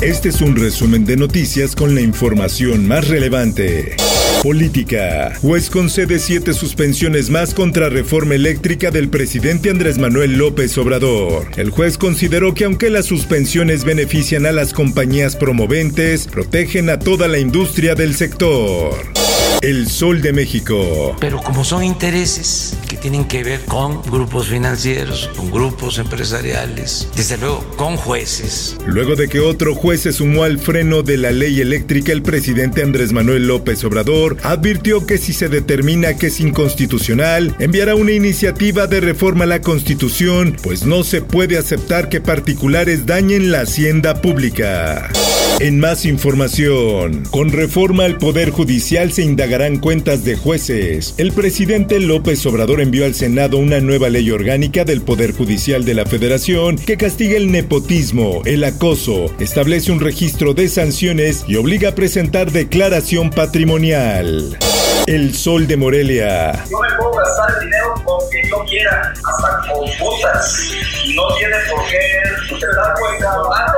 Este es un resumen de noticias con la información más relevante. Política. Juez concede siete suspensiones más contra reforma eléctrica del presidente Andrés Manuel López Obrador. El juez consideró que aunque las suspensiones benefician a las compañías promoventes, protegen a toda la industria del sector. El Sol de México. Pero como son intereses tienen que ver con grupos financieros, con grupos empresariales, desde luego con jueces. Luego de que otro juez se sumó al freno de la ley eléctrica, el presidente Andrés Manuel López Obrador advirtió que si se determina que es inconstitucional, enviará una iniciativa de reforma a la Constitución, pues no se puede aceptar que particulares dañen la hacienda pública. En más información, con reforma al Poder Judicial se indagarán cuentas de jueces. El presidente López Obrador envió al Senado una nueva ley orgánica del Poder Judicial de la Federación que castiga el nepotismo, el acoso, establece un registro de sanciones y obliga a presentar declaración patrimonial. El Sol de Morelia. Yo me puedo gastar el dinero con yo quiera, hasta con putas. No tiene por qué usted cuenta.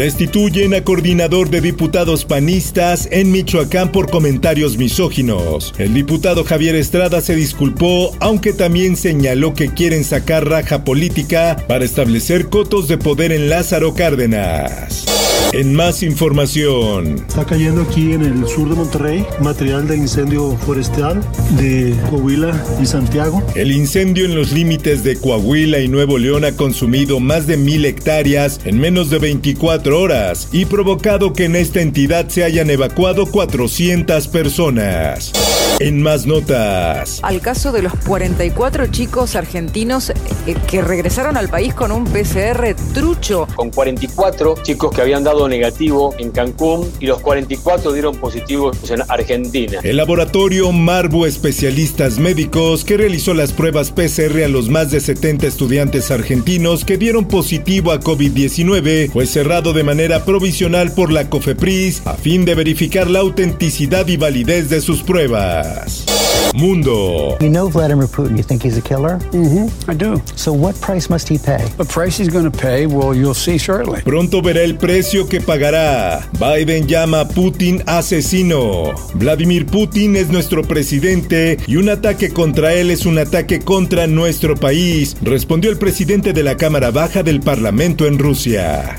Destituyen a coordinador de diputados panistas en Michoacán por comentarios misóginos. El diputado Javier Estrada se disculpó, aunque también señaló que quieren sacar raja política para establecer cotos de poder en Lázaro Cárdenas. En más información. Está cayendo aquí en el sur de Monterrey material de incendio forestal de Coahuila y Santiago. El incendio en los límites de Coahuila y Nuevo León ha consumido más de mil hectáreas en menos de 24 horas y provocado que en esta entidad se hayan evacuado 400 personas. En más notas. Al caso de los 44 chicos argentinos eh, que regresaron al país con un PCR trucho. Con 44 chicos que habían dado negativo en Cancún y los 44 dieron positivos en Argentina. El laboratorio Marbo Especialistas Médicos, que realizó las pruebas PCR a los más de 70 estudiantes argentinos que dieron positivo a COVID-19, fue cerrado de manera provisional por la COFEPRIS a fin de verificar la autenticidad y validez de sus pruebas. Mundo. You know Vladimir Putin. You think he's a killer? Mm-hmm. I do. So what price must he pay? The price he's going to pay, well, you'll see shortly. Pronto verá el precio que pagará. Biden llama a Putin asesino. Vladimir Putin es nuestro presidente y un ataque contra él es un ataque contra nuestro país, respondió el presidente de la Cámara Baja del Parlamento en Rusia.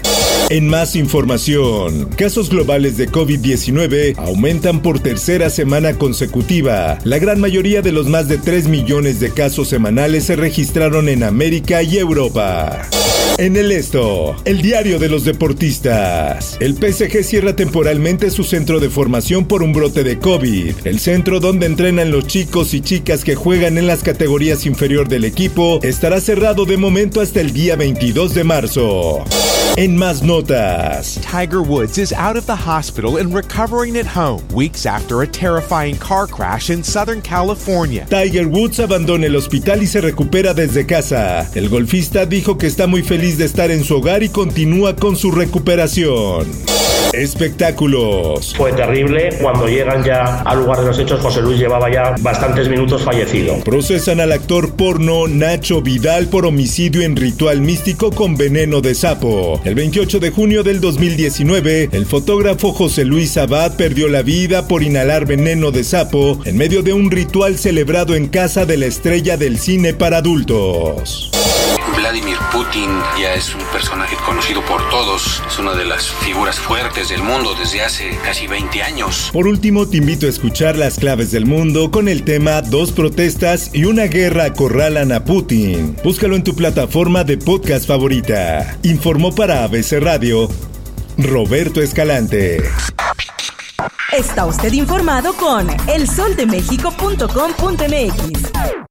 En más información, casos globales de COVID-19 aumentan por tercera semana consecutiva. La gran mayoría de los más de 3 millones de casos semanales se registraron en América y Europa. En el esto, el diario de los deportistas. El PSG cierra temporalmente su centro de formación por un brote de COVID. El centro donde entrenan los chicos y chicas que juegan en las categorías inferior del equipo estará cerrado de momento hasta el día 22 de marzo. En más notas. Tiger Woods is out of the hospital and recovering at home weeks after a terrifying car crash in Southern California. Tiger Woods abandona el hospital y se recupera desde casa. El golfista dijo que está muy feliz de estar en su hogar y continúa con su recuperación. Espectáculos. Fue terrible. Cuando llegan ya al lugar de los hechos, José Luis llevaba ya bastantes minutos fallecido. Procesan al actor porno Nacho Vidal por homicidio en ritual místico con veneno de sapo. El 28 de junio del 2019, el fotógrafo José Luis Abad perdió la vida por inhalar veneno de sapo en medio de un ritual celebrado en casa de la estrella del cine para adultos. Vladimir Putin ya es un personaje conocido por todos, es una de las figuras fuertes del mundo desde hace casi 20 años. Por último, te invito a escuchar las claves del mundo con el tema Dos protestas y una guerra acorralan a Putin. Búscalo en tu plataforma de podcast favorita. Informó para ABC Radio Roberto Escalante. Está usted informado con elsoldemexico.com.mx.